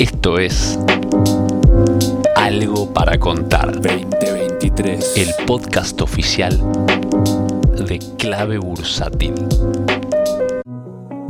Esto es Algo para Contar. 2023. El podcast oficial de Clave Bursátil.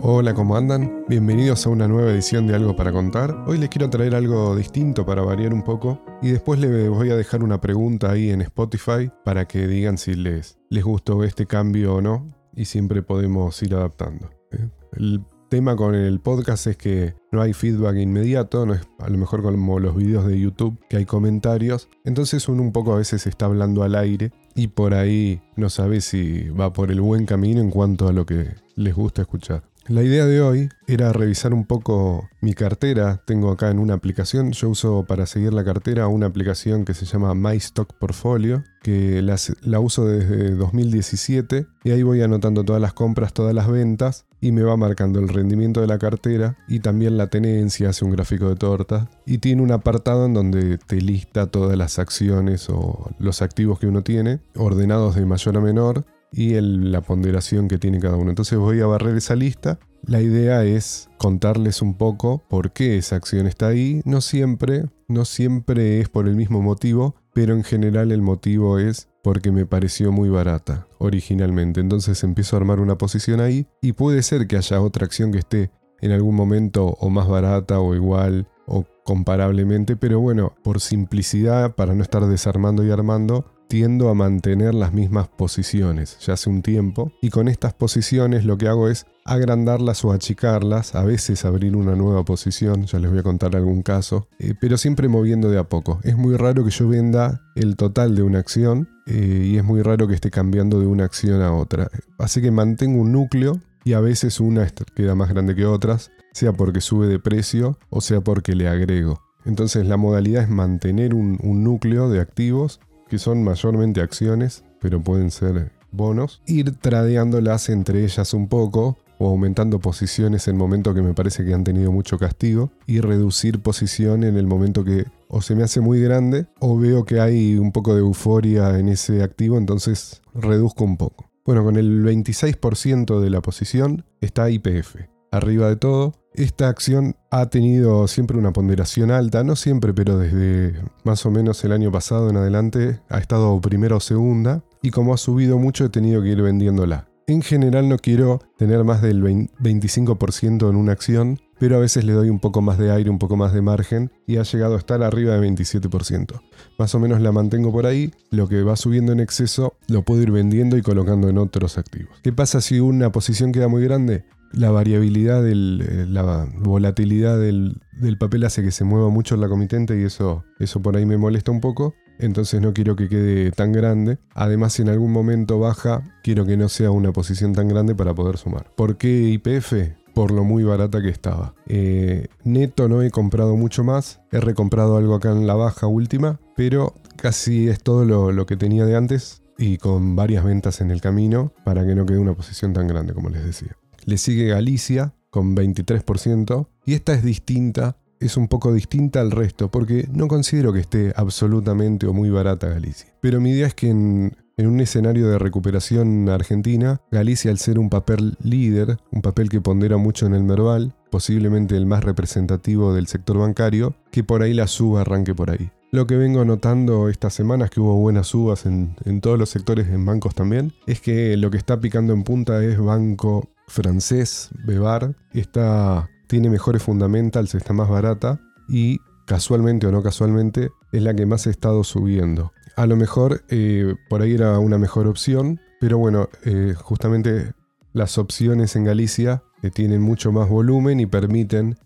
Hola, ¿cómo andan? Bienvenidos a una nueva edición de Algo para Contar. Hoy les quiero traer algo distinto para variar un poco y después les voy a dejar una pregunta ahí en Spotify para que digan si les, les gustó este cambio o no y siempre podemos ir adaptando. ¿eh? El tema con el podcast es que no hay feedback inmediato, no es a lo mejor como los videos de YouTube que hay comentarios, entonces uno un poco a veces está hablando al aire y por ahí no sabe si va por el buen camino en cuanto a lo que les gusta escuchar. La idea de hoy era revisar un poco mi cartera. Tengo acá en una aplicación, yo uso para seguir la cartera una aplicación que se llama My Stock Portfolio, que la, uso desde 2017 y ahí voy anotando todas las compras, todas las ventas y me va marcando el rendimiento de la cartera y también la tenencia, hace un gráfico de torta y tiene un apartado en donde te lista todas las acciones o los activos que uno tiene, ordenados de mayor a menor y la ponderación que tiene cada uno. Entonces voy a barrer esa lista. La idea es contarles un poco por qué esa acción está ahí. No siempre, no siempre es por el mismo motivo, pero en general el motivo es porque me pareció muy barata originalmente. Entonces empiezo a armar una posición ahí y puede ser que haya otra acción que esté en algún momento o más barata o igual o comparablemente, pero bueno, por simplicidad, para no estar desarmando y armando, tiendo a mantener las mismas posiciones ya hace un tiempo y con estas posiciones lo que hago es agrandarlas o achicarlas, a veces abrir una nueva posición, ya les voy a contar algún caso, eh, pero siempre moviendo de a poco. Es muy raro que yo venda el total de una acción eh, y es muy raro que esté cambiando de una acción a otra. Así que mantengo un núcleo y a veces una queda más grande que otras, sea porque sube de precio o sea porque le agrego. Entonces la modalidad es mantener un, un núcleo de activos que son mayormente acciones, pero pueden ser bonos, ir tradeándolas entre ellas un poco o aumentando posiciones en el momento que me parece que han tenido mucho castigo y reducir posición en el momento que o se me hace muy grande o veo que hay un poco de euforia en ese activo, entonces reduzco un poco. Bueno, con el 26% de la posición está IPF. Arriba de todo, esta acción ha tenido siempre una ponderación alta, no siempre, pero desde más o menos el año pasado en adelante ha estado primera o segunda, y como ha subido mucho he tenido que ir vendiéndola. En general no quiero tener más del 25% en una acción, pero a veces le doy un poco más de aire, un poco más de margen, y ha llegado a estar arriba de 27%. Más o menos la mantengo por ahí, lo que va subiendo en exceso lo puedo ir vendiendo y colocando en otros activos. ¿Qué pasa si una posición queda muy grande? La variabilidad, del, eh, la volatilidad del, papel hace que se mueva mucho la comitente y eso, eso por ahí me molesta un poco. Entonces no quiero que quede tan grande. Además, si en algún momento baja, quiero que no sea una posición tan grande para poder sumar. ¿Por qué IPF? Por lo muy barata que estaba. Eh, neto no he comprado mucho más. He recomprado algo acá en la baja última. Pero casi es todo lo, lo que tenía de antes. Y con varias ventas en el camino para que no quede una posición tan grande como les decía. Le sigue Galicia con 23% y esta es distinta, es un poco distinta al resto porque no considero que esté absolutamente o muy barata Galicia. Pero mi idea es que en, un escenario de recuperación argentina, Galicia al ser un papel líder, un papel que pondera mucho en el Merval, posiblemente el más representativo del sector bancario, que por ahí la suba arranque por ahí. Lo que vengo notando estas semanas, que hubo buenas subas en, todos los sectores, en bancos también, es que lo que está picando en punta es banco francés, Bebar, está, tiene mejores fundamentals, está más barata y casualmente o no casualmente es la que más ha estado subiendo. A lo mejor eh, por ahí era una mejor opción, pero bueno, eh, justamente las opciones en Galicia eh, tienen mucho más volumen y permiten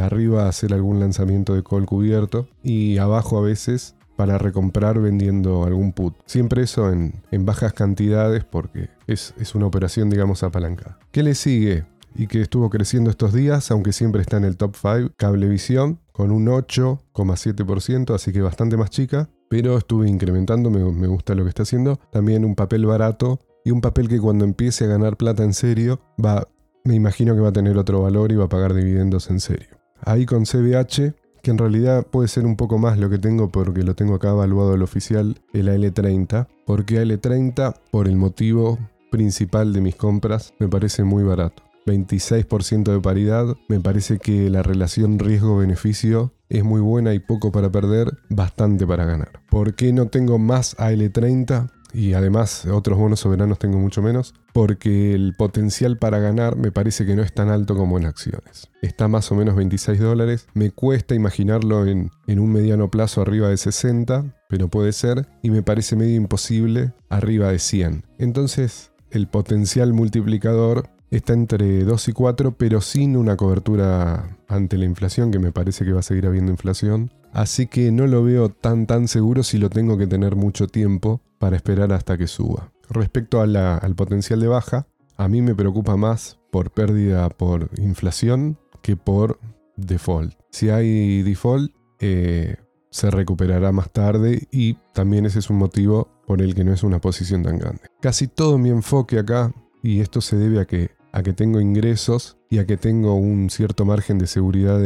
arriba hacer algún lanzamiento de call cubierto y abajo a veces para recomprar vendiendo algún put. Siempre eso en, bajas cantidades porque es, es, una operación, digamos, apalancada. ¿Qué le sigue? Y que estuvo creciendo estos días, aunque siempre está en el top 5, Cablevisión, con un 8,7%, así que bastante más chica, pero estuve incrementando, me, me gusta lo que está haciendo. También un papel barato y un papel que cuando empiece a ganar plata en serio, va, me imagino que va a tener otro valor y va a pagar dividendos en serio. Ahí con CBH que en realidad puede ser un poco más lo que tengo porque lo tengo acá evaluado el oficial, el AL30. Porque AL30, por el motivo principal de mis compras, me parece muy barato. 26% de paridad. Me parece que la relación riesgo-beneficio es muy buena y poco para perder, bastante para ganar. ¿Por qué no tengo más AL30? Y además otros bonos soberanos tengo mucho menos, porque el potencial para ganar me parece que no es tan alto como en acciones. Está más o menos 26 dólares, me cuesta imaginarlo en, un mediano plazo arriba de 60, pero puede ser, y me parece medio imposible arriba de 100. Entonces, el potencial multiplicador está entre 2 y 4, pero sin una cobertura ante la inflación, que me parece que va a seguir habiendo inflación. Así que no lo veo tan tan seguro si lo tengo que tener mucho tiempo para esperar hasta que suba. Respecto al potencial de baja, a mí me preocupa más por pérdida por inflación que por default. Si hay default, eh, se recuperará más tarde y también ese es un motivo por el que no es una posición tan grande. Casi todo mi enfoque acá, y esto se debe a que, a que tengo ingresos y a que tengo un cierto margen de seguridad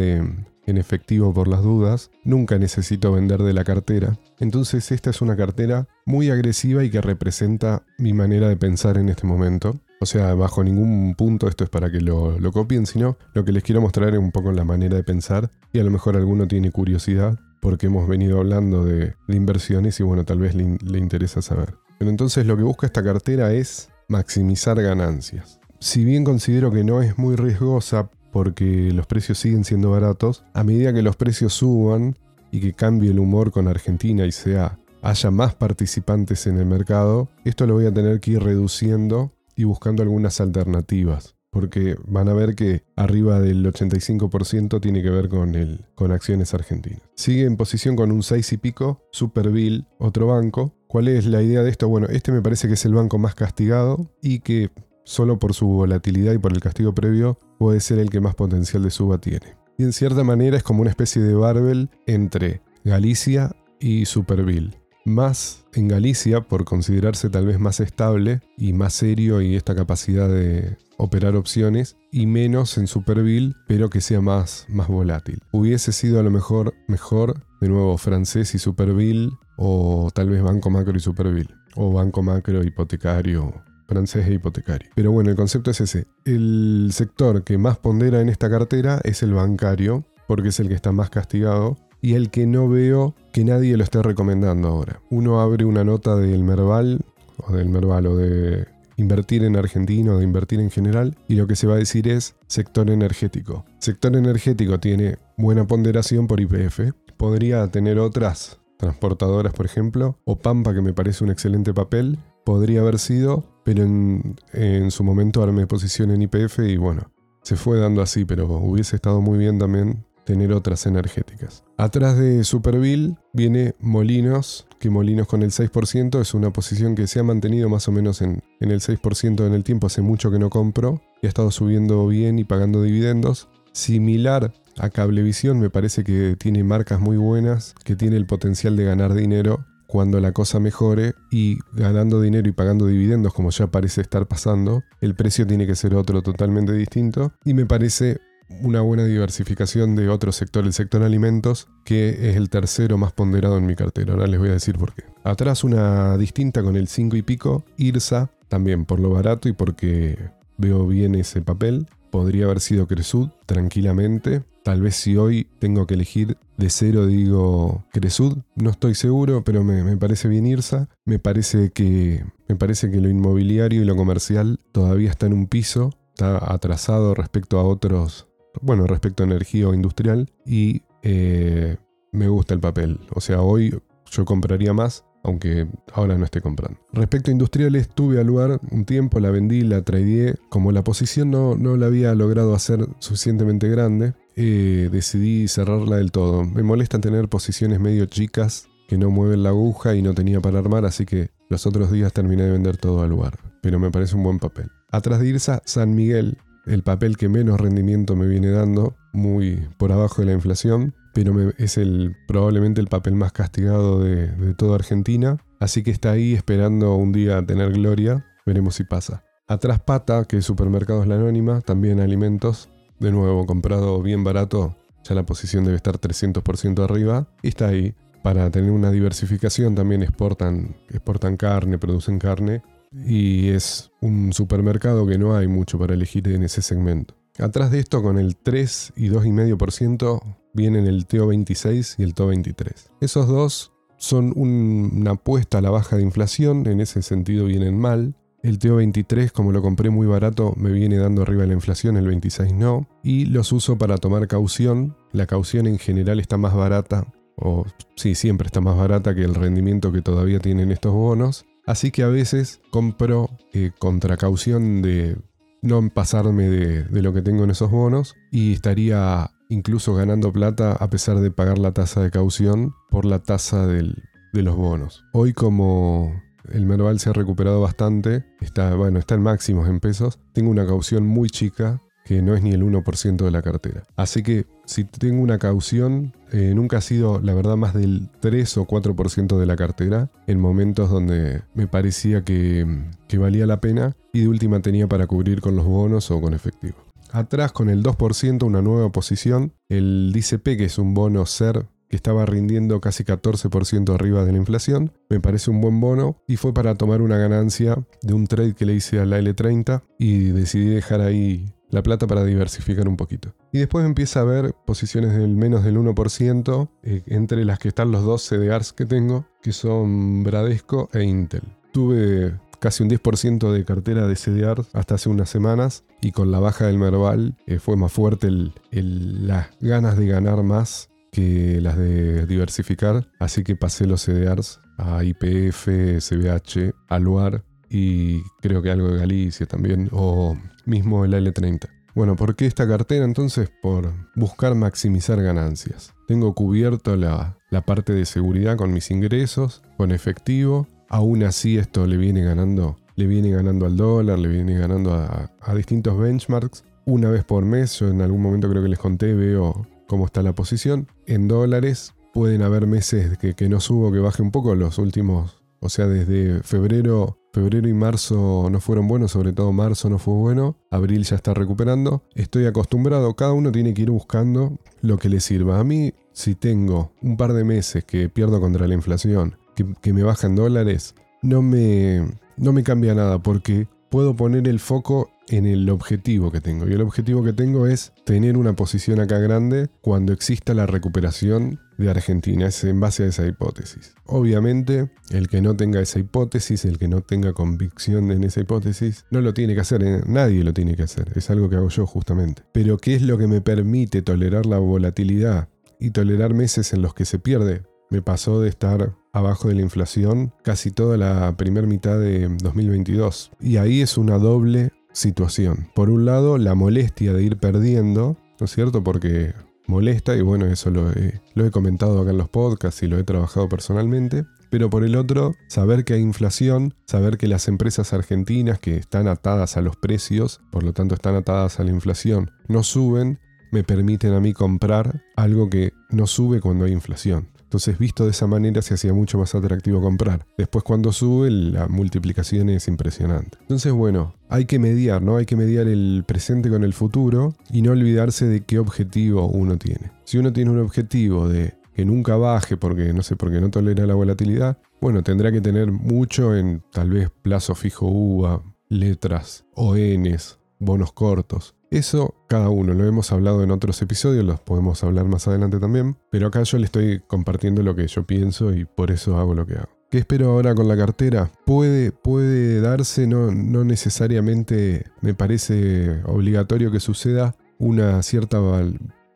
en efectivo por las dudas, nunca necesito vender de la cartera. Entonces esta es una cartera muy agresiva y que representa mi manera de pensar en este momento. O sea, bajo ningún punto esto es para que lo, copien, sino lo que les quiero mostrar es un poco la manera de pensar y a lo mejor alguno tiene curiosidad porque hemos venido hablando de, inversiones y bueno, tal vez le, le interesa saber. Pero entonces lo que busca esta cartera es maximizar ganancias. Si bien considero que no es muy riesgosa porque los precios siguen siendo baratos, a medida que los precios suban y que cambie el humor con Argentina y sea haya más participantes en el mercado, esto lo voy a tener que ir reduciendo y buscando algunas alternativas. Porque van a ver que arriba del 85% tiene que ver con, el, con acciones argentinas. Sigue en posición con un 6 y pico, Superville, otro banco. ¿Cuál es la idea de esto? Bueno, este me parece que es el banco más castigado y que solo por su volatilidad y por el castigo previo puede ser el que más potencial de suba tiene. Y en cierta manera es como una especie de barbel entre Galicia y Superville más en Galicia por considerarse tal vez más estable y más serio y esta capacidad de operar opciones y menos en Superville pero que sea más, más volátil. Hubiese sido a lo mejor mejor de nuevo francés y Superville o tal vez Banco Macro y Superville o Banco Macro hipotecario francés e hipotecario. Pero bueno, el concepto es ese. El sector que más pondera en esta cartera es el bancario porque es el que está más castigado y el que no veo que nadie lo esté recomendando ahora. Uno abre una nota del Merval, o del Merval, o de invertir en Argentina o de invertir en general, y lo que se va a decir es sector energético. Sector energético tiene buena ponderación por IPF, podría tener otras transportadoras, por ejemplo, o Pampa, que me parece un excelente papel, podría haber sido, pero en, su momento armé posición en IPF y bueno, se fue dando así, pero hubiese estado muy bien también tener otras energéticas. Atrás de Superville viene Molinos, que Molinos con el 6% es una posición que se ha mantenido más o menos en, en el 6% en el tiempo, hace mucho que no compro y ha estado subiendo bien y pagando dividendos. Similar a Cablevisión, me parece que tiene marcas muy buenas, que tiene el potencial de ganar dinero cuando la cosa mejore y ganando dinero y pagando dividendos como ya parece estar pasando, el precio tiene que ser otro totalmente distinto y me parece una buena diversificación de otro sector, el sector alimentos, que es el tercero más ponderado en mi cartera. Ahora les voy a decir por qué. Atrás una distinta con el 5 y pico, IRSA, también por lo barato y porque veo bien ese papel. Podría haber sido Cresud tranquilamente. Tal vez si hoy tengo que elegir de cero digo Cresud, no estoy seguro, pero me, parece bien IRSA. Me parece, que, me parece que lo inmobiliario y lo comercial todavía está en un piso, está atrasado respecto a otros bueno, respecto a energía o industrial y eh, me gusta el papel. O sea, hoy yo compraría más, aunque ahora no esté comprando. Respecto a industriales, tuve al lugar un tiempo, la vendí, la tradeé. Como la posición no, no la había logrado hacer suficientemente grande, eh, decidí cerrarla del todo. Me molesta tener posiciones medio chicas que no mueven la aguja y no tenía para armar, así que los otros días terminé de vender todo al lugar. Pero me parece un buen papel. Atrás de Irsa, San Miguel, el papel que menos rendimiento me viene dando, muy por abajo de la inflación, pero es el, probablemente el papel más castigado de, toda Argentina, así que está ahí esperando un día tener gloria, veremos si pasa. Atrás Pata, que es Supermercados La Anónima, también alimentos, de nuevo comprado bien barato, ya la posición debe estar 300% arriba, y está ahí. Para tener una diversificación también exportan, exportan carne, producen carne, y es un supermercado que no hay mucho para elegir en ese segmento. Atrás de esto, con el 3 y 2,5%, vienen el TO26 y el TO23. Esos dos son una apuesta a la baja de inflación, en ese sentido vienen mal. El TO23, como lo compré muy barato, me viene dando arriba la inflación, el 26 no. Y los uso para tomar caución. La caución en general está más barata, o sí, siempre está más barata que el rendimiento que todavía tienen estos bonos. Así que a veces compro eh, contra caución de no pasarme de, de, lo que tengo en esos bonos y estaría incluso ganando plata a pesar de pagar la tasa de caución por la tasa de los bonos. Hoy como el Merval se ha recuperado bastante, está, bueno, está en máximos en pesos, tengo una caución muy chica que no es ni el 1% de la cartera. Así que si tengo una caución, eh, nunca ha sido, la verdad, más del 3 o 4% de la cartera en momentos donde me parecía que, que valía la pena y de última tenía para cubrir con los bonos o con efectivo. Atrás con el 2% una nueva posición, el DCP que es un bono SER que estaba rindiendo casi 14% arriba de la inflación, me parece un buen bono y fue para tomar una ganancia de un trade que le hice a la L30 y decidí dejar ahí la plata para diversificar un poquito. Y después empieza a ver posiciones del menos del 1%, eh, entre las que están los dos CDRs que tengo, que son Bradesco e Intel. Tuve casi un 10% de cartera de CDR hasta hace unas semanas y con la baja del Merval eh, fue más fuerte las ganas de ganar más que las de diversificar, así que pasé los CDRs a IPF, SBH, Aluar y creo que algo de Galicia también, o mismo el L30. Bueno, ¿por qué esta cartera? Entonces, por buscar maximizar ganancias. Tengo cubierto la, la parte de seguridad con mis ingresos, con efectivo Aún así esto le viene ganando, le viene ganando al dólar, le viene ganando a, distintos benchmarks. Una vez por mes, yo en algún momento creo que les conté, veo cómo está la posición. En dólares pueden haber meses que, que no subo, que baje un poco los últimos, o sea, desde febrero Febrero y marzo no fueron buenos, sobre todo marzo no fue bueno. Abril ya está recuperando. Estoy acostumbrado, cada uno tiene que ir buscando lo que le sirva. A mí, si tengo un par de meses que pierdo contra la inflación que, me bajan dólares, no me, no me cambia nada porque puedo poner el foco en el objetivo que tengo. Y el objetivo que tengo es tener una posición acá grande cuando exista la recuperación de Argentina. Es en base a esa hipótesis. Obviamente, el que no tenga esa hipótesis, el que no tenga convicción en esa hipótesis, no lo tiene que hacer. ¿eh? Nadie lo tiene que hacer. Es algo que hago yo justamente. Pero ¿qué es lo que me permite tolerar la volatilidad y tolerar meses en los que se pierde? Me pasó de estar abajo de la inflación casi toda la primera mitad de 2022. Y ahí es una doble situación. Por un lado, la molestia de ir perdiendo, ¿no es cierto? Porque molesta, y bueno, eso lo he, lo he comentado acá en los podcasts y lo he trabajado personalmente. Pero por el otro, saber que hay inflación, saber que las empresas argentinas que están atadas a los precios, por lo tanto están atadas a la inflación, no suben, me permiten a mí comprar algo que no sube cuando hay inflación. Entonces, visto de esa manera, se hacía mucho más atractivo comprar. Después, cuando sube, la multiplicación es impresionante. Entonces, bueno, hay que mediar, ¿no? Hay que mediar el presente con el futuro y no olvidarse de qué objetivo uno tiene. Si uno tiene un objetivo de que nunca baje porque no sé, porque no tolera la volatilidad, bueno, tendrá que tener mucho en tal vez plazo fijo UVA, letras, ONs, bonos cortos. Eso cada uno, lo hemos hablado en otros episodios, los podemos hablar más adelante también, pero acá yo le estoy compartiendo lo que yo pienso y por eso hago lo que hago. ¿Qué espero ahora con la cartera? Puede, puede darse, no, no necesariamente me parece obligatorio que suceda una cierta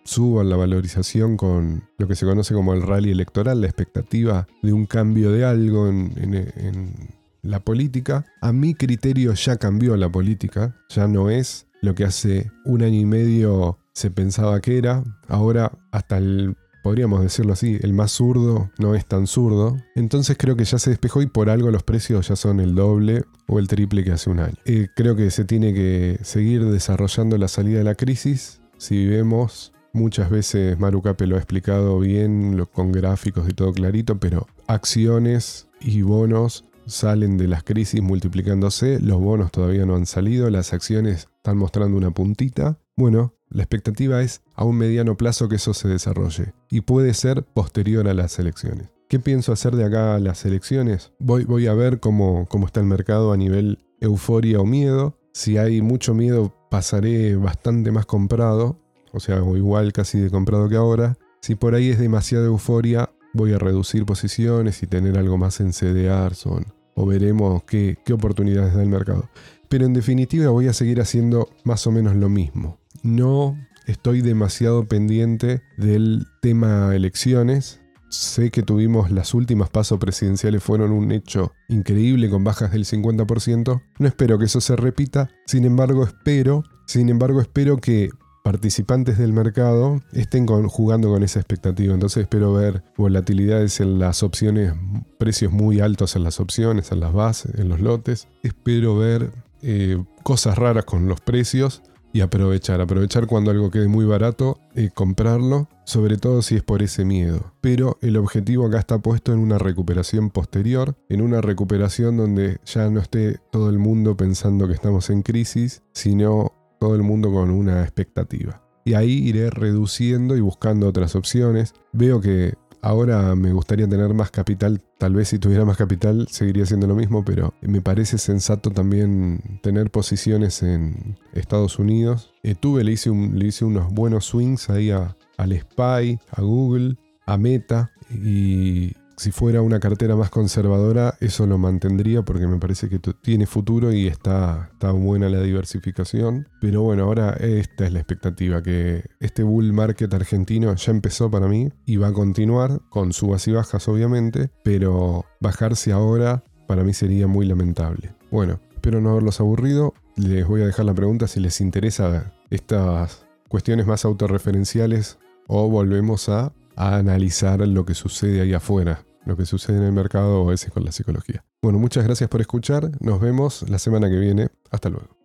suba la valorización con lo que se conoce como el rally electoral, la expectativa de un cambio de algo en la política. A mi criterio ya cambió la política, ya no es lo que hace un año y medio se pensaba que era, ahora hasta el, podríamos decirlo así, el más zurdo no es tan zurdo. Entonces creo que ya se despejó y por algo los precios ya son el doble o el triple que hace un año. Eh, creo que se tiene que seguir desarrollando la salida de la crisis. Si vemos, muchas veces Marucape lo ha explicado bien, con gráficos y todo clarito, pero acciones y bonos salen de las crisis multiplicándose, los bonos todavía no han salido, las acciones están mostrando una puntita. Bueno, la expectativa es a un mediano plazo que eso se desarrolle y puede ser posterior a las elecciones. ¿Qué pienso hacer de acá a las elecciones? Voy, voy a ver cómo, cómo está el mercado a nivel euforia o miedo. Si hay mucho miedo, pasaré bastante más comprado, o sea, igual casi de comprado que ahora. Si por ahí es demasiada euforia, voy a reducir posiciones y tener algo más en CDRs o, o veremos qué, qué oportunidades da el mercado. Pero en definitiva voy a seguir haciendo más o menos lo mismo. No estoy demasiado pendiente del tema elecciones. Sé que tuvimos las últimas pasos presidenciales fueron un hecho increíble con bajas del 50%. No espero que eso se repita. Sin embargo, espero, sin embargo, espero que participantes del mercado estén jugando con esa expectativa. Entonces espero ver volatilidades en las opciones, precios muy altos en las opciones, en las bases, en los lotes. Espero ver eh, cosas raras con los precios y aprovechar, aprovechar cuando algo quede muy barato, eh, comprarlo, sobre todo si es por ese miedo. Pero el objetivo acá está puesto en una recuperación posterior, en una recuperación donde ya no esté todo el mundo pensando que estamos en crisis, sino todo el mundo con una expectativa. Y ahí iré reduciendo y buscando otras opciones. Veo que Ahora me gustaría tener más capital, tal vez si tuviera más capital seguiría siendo lo mismo, pero me parece sensato también tener posiciones en Estados Unidos. Eh, tuve, le hice, le hice unos buenos swings ahí a, al SPY, a Google, a Meta y si fuera una cartera más conservadora, eso lo mantendría porque me parece que tiene futuro y está, está buena la diversificación. Pero bueno, ahora esta es la expectativa, que este bull market argentino ya empezó para mí y va a continuar con subas y bajas obviamente, pero bajarse ahora para mí sería muy lamentable. Bueno, espero no haberlos aburrido. Les voy a dejar la pregunta si les interesa estas cuestiones más autorreferenciales o volvemos a, a analizar lo que sucede ahí afuera lo que sucede en el mercado o ese con la psicología. Bueno, muchas gracias por escuchar. Nos vemos la semana que viene. Hasta luego.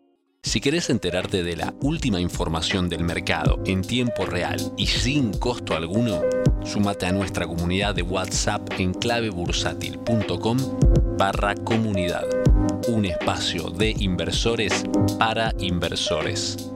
Si querés enterarte de la última información del mercado en tiempo real y sin costo alguno, súmate a nuestra comunidad de WhatsApp en clavebursátil.com barra comunidad. Un espacio de inversores para inversores.